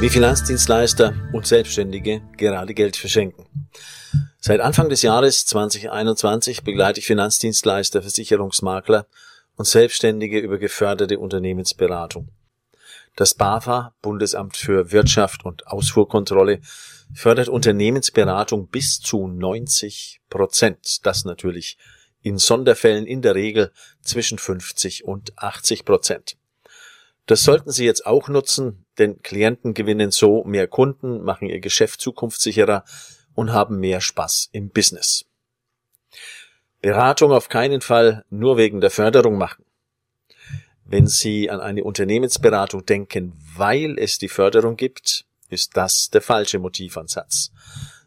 wie Finanzdienstleister und Selbstständige gerade Geld verschenken. Seit Anfang des Jahres 2021 begleite ich Finanzdienstleister, Versicherungsmakler und Selbstständige über geförderte Unternehmensberatung. Das BAFA, Bundesamt für Wirtschaft und Ausfuhrkontrolle, fördert Unternehmensberatung bis zu 90 Prozent. Das natürlich in Sonderfällen in der Regel zwischen 50 und 80 Prozent. Das sollten Sie jetzt auch nutzen, denn Klienten gewinnen so mehr Kunden, machen ihr Geschäft zukunftssicherer und haben mehr Spaß im Business. Beratung auf keinen Fall nur wegen der Förderung machen. Wenn Sie an eine Unternehmensberatung denken, weil es die Förderung gibt, ist das der falsche Motivansatz.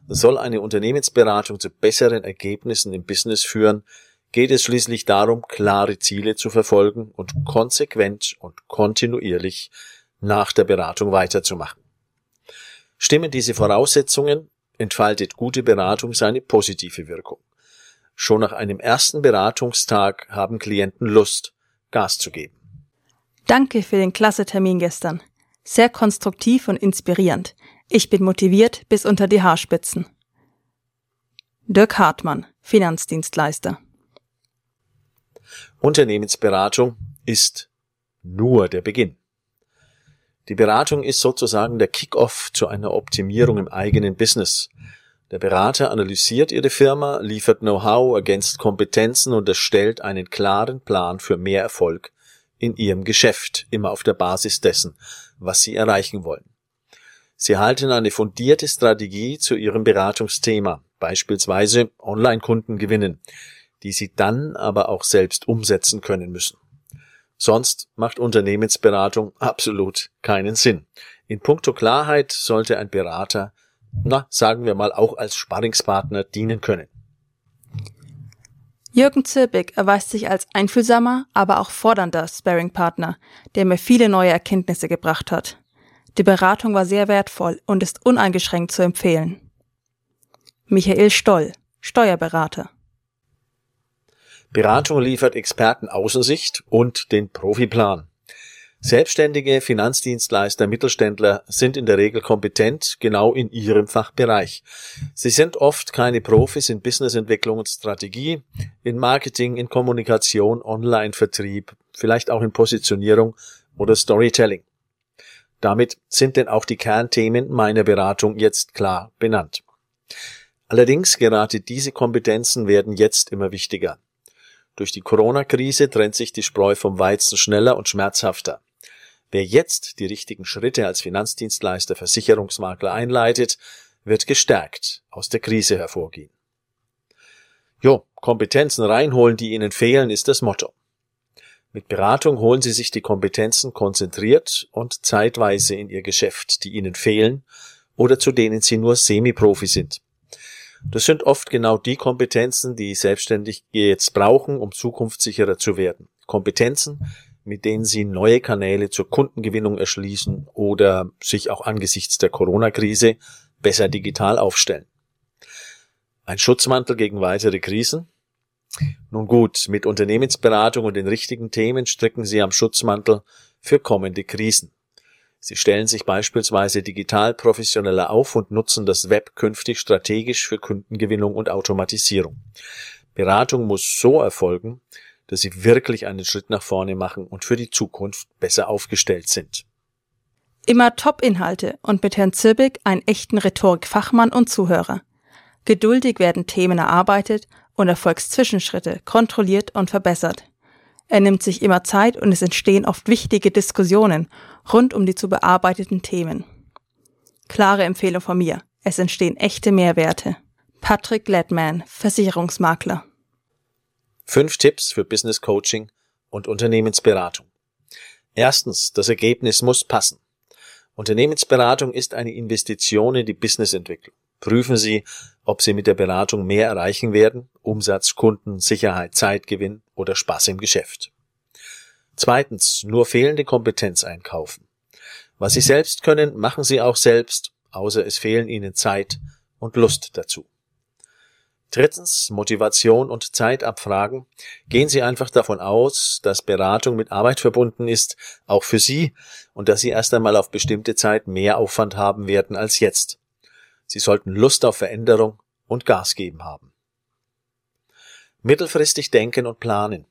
Soll eine Unternehmensberatung zu besseren Ergebnissen im Business führen, geht es schließlich darum, klare Ziele zu verfolgen und konsequent und kontinuierlich nach der Beratung weiterzumachen. Stimmen diese Voraussetzungen, entfaltet gute Beratung seine positive Wirkung. Schon nach einem ersten Beratungstag haben Klienten Lust, Gas zu geben. Danke für den klasse Termin gestern. Sehr konstruktiv und inspirierend. Ich bin motiviert bis unter die Haarspitzen. Dirk Hartmann, Finanzdienstleister. Unternehmensberatung ist nur der Beginn. Die Beratung ist sozusagen der Kick-off zu einer Optimierung im eigenen Business. Der Berater analysiert Ihre Firma, liefert Know-how, ergänzt Kompetenzen und erstellt einen klaren Plan für mehr Erfolg in Ihrem Geschäft, immer auf der Basis dessen, was Sie erreichen wollen. Sie halten eine fundierte Strategie zu Ihrem Beratungsthema, beispielsweise Online-Kunden gewinnen, die Sie dann aber auch selbst umsetzen können müssen. Sonst macht Unternehmensberatung absolut keinen Sinn. In puncto Klarheit sollte ein Berater, na, sagen wir mal, auch als Sparringspartner dienen können. Jürgen Zirbig erweist sich als einfühlsamer, aber auch fordernder Sparringpartner, der mir viele neue Erkenntnisse gebracht hat. Die Beratung war sehr wertvoll und ist uneingeschränkt zu empfehlen. Michael Stoll, Steuerberater. Beratung liefert Experten Außensicht und den Profiplan. Selbstständige Finanzdienstleister, Mittelständler sind in der Regel kompetent, genau in ihrem Fachbereich. Sie sind oft keine Profis in Businessentwicklung und Strategie, in Marketing, in Kommunikation, Online-Vertrieb, vielleicht auch in Positionierung oder Storytelling. Damit sind denn auch die Kernthemen meiner Beratung jetzt klar benannt. Allerdings gerade diese Kompetenzen werden jetzt immer wichtiger. Durch die Corona-Krise trennt sich die Spreu vom Weizen schneller und schmerzhafter. Wer jetzt die richtigen Schritte als Finanzdienstleister, Versicherungsmakler einleitet, wird gestärkt aus der Krise hervorgehen. Jo, Kompetenzen reinholen, die Ihnen fehlen, ist das Motto. Mit Beratung holen Sie sich die Kompetenzen konzentriert und zeitweise in Ihr Geschäft, die Ihnen fehlen oder zu denen Sie nur Semi-Profi sind. Das sind oft genau die Kompetenzen, die Selbstständige jetzt brauchen, um zukunftssicherer zu werden. Kompetenzen, mit denen sie neue Kanäle zur Kundengewinnung erschließen oder sich auch angesichts der Corona-Krise besser digital aufstellen. Ein Schutzmantel gegen weitere Krisen? Nun gut, mit Unternehmensberatung und den richtigen Themen stricken Sie am Schutzmantel für kommende Krisen. Sie stellen sich beispielsweise digital professioneller auf und nutzen das Web künftig strategisch für Kundengewinnung und Automatisierung. Beratung muss so erfolgen, dass sie wirklich einen Schritt nach vorne machen und für die Zukunft besser aufgestellt sind. Immer Top-Inhalte und mit Herrn Zirbig einen echten Rhetorik-Fachmann und Zuhörer. Geduldig werden Themen erarbeitet und Erfolgszwischenschritte kontrolliert und verbessert. Er nimmt sich immer Zeit und es entstehen oft wichtige Diskussionen rund um die zu bearbeiteten Themen. Klare Empfehlung von mir. Es entstehen echte Mehrwerte. Patrick Gladman, Versicherungsmakler. Fünf Tipps für Business Coaching und Unternehmensberatung. Erstens, das Ergebnis muss passen. Unternehmensberatung ist eine Investition in die Businessentwicklung. Prüfen Sie, ob Sie mit der Beratung mehr erreichen werden, Umsatz, Kunden, Sicherheit, Zeitgewinn oder Spaß im Geschäft. Zweitens, nur fehlende Kompetenz einkaufen. Was Sie selbst können, machen Sie auch selbst, außer es fehlen Ihnen Zeit und Lust dazu. Drittens, Motivation und Zeit abfragen. Gehen Sie einfach davon aus, dass Beratung mit Arbeit verbunden ist, auch für Sie, und dass Sie erst einmal auf bestimmte Zeit mehr Aufwand haben werden als jetzt. Sie sollten Lust auf Veränderung und Gas geben haben. Mittelfristig denken und planen.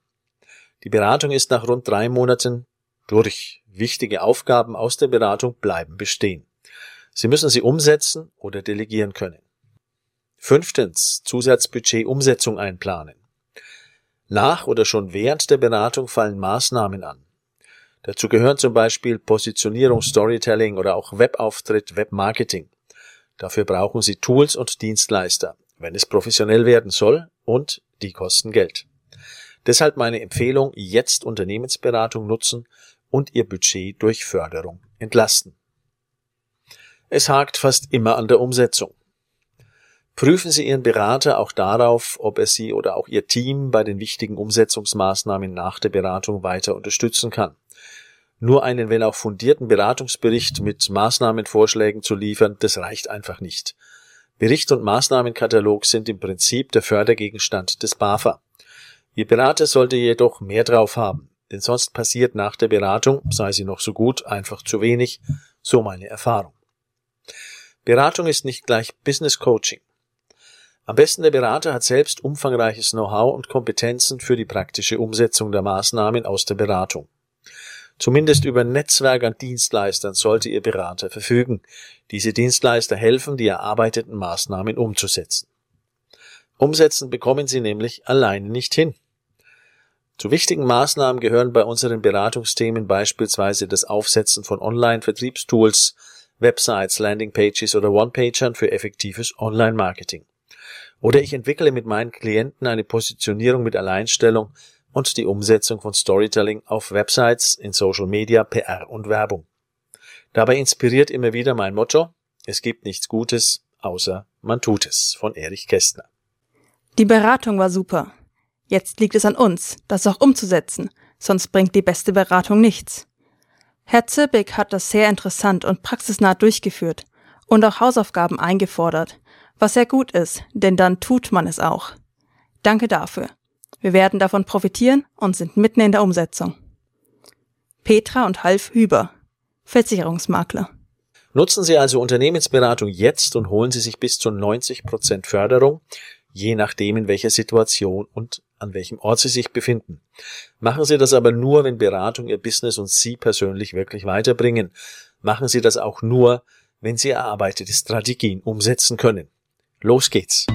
Die Beratung ist nach rund drei Monaten durch. Wichtige Aufgaben aus der Beratung bleiben bestehen. Sie müssen sie umsetzen oder delegieren können. Fünftens, Zusatzbudget Umsetzung einplanen. Nach oder schon während der Beratung fallen Maßnahmen an. Dazu gehören zum Beispiel Positionierung, Storytelling oder auch Webauftritt, Webmarketing. Dafür brauchen Sie Tools und Dienstleister, wenn es professionell werden soll, und die kosten Geld. Deshalb meine Empfehlung, jetzt Unternehmensberatung nutzen und Ihr Budget durch Förderung entlasten. Es hakt fast immer an der Umsetzung. Prüfen Sie Ihren Berater auch darauf, ob er Sie oder auch Ihr Team bei den wichtigen Umsetzungsmaßnahmen nach der Beratung weiter unterstützen kann. Nur einen, wenn auch fundierten Beratungsbericht mit Maßnahmenvorschlägen zu liefern, das reicht einfach nicht. Bericht und Maßnahmenkatalog sind im Prinzip der Fördergegenstand des BAFA. Ihr Berater sollte jedoch mehr drauf haben, denn sonst passiert nach der Beratung, sei sie noch so gut, einfach zu wenig, so meine Erfahrung. Beratung ist nicht gleich Business Coaching. Am besten der Berater hat selbst umfangreiches Know-how und Kompetenzen für die praktische Umsetzung der Maßnahmen aus der Beratung. Zumindest über Netzwerk an Dienstleistern sollte Ihr Berater verfügen. Diese Dienstleister helfen, die erarbeiteten Maßnahmen umzusetzen. Umsetzen bekommen Sie nämlich alleine nicht hin. Zu wichtigen Maßnahmen gehören bei unseren Beratungsthemen beispielsweise das Aufsetzen von Online-Vertriebstools, Websites, Landingpages oder One-Pagern für effektives Online-Marketing. Oder ich entwickle mit meinen Klienten eine Positionierung mit Alleinstellung und die Umsetzung von Storytelling auf Websites, in Social Media, PR und Werbung. Dabei inspiriert immer wieder mein Motto, es gibt nichts Gutes, außer man tut es, von Erich Kästner. Die Beratung war super. Jetzt liegt es an uns, das auch umzusetzen, sonst bringt die beste Beratung nichts. Herr Zirbig hat das sehr interessant und praxisnah durchgeführt und auch Hausaufgaben eingefordert, was sehr gut ist, denn dann tut man es auch. Danke dafür. Wir werden davon profitieren und sind mitten in der Umsetzung. Petra und Half Hüber, Versicherungsmakler. Nutzen Sie also Unternehmensberatung jetzt und holen Sie sich bis zu 90 Prozent Förderung, je nachdem in welcher Situation und an welchem Ort Sie sich befinden. Machen Sie das aber nur, wenn Beratung Ihr Business und Sie persönlich wirklich weiterbringen. Machen Sie das auch nur, wenn Sie erarbeitete Strategien umsetzen können. Los geht's!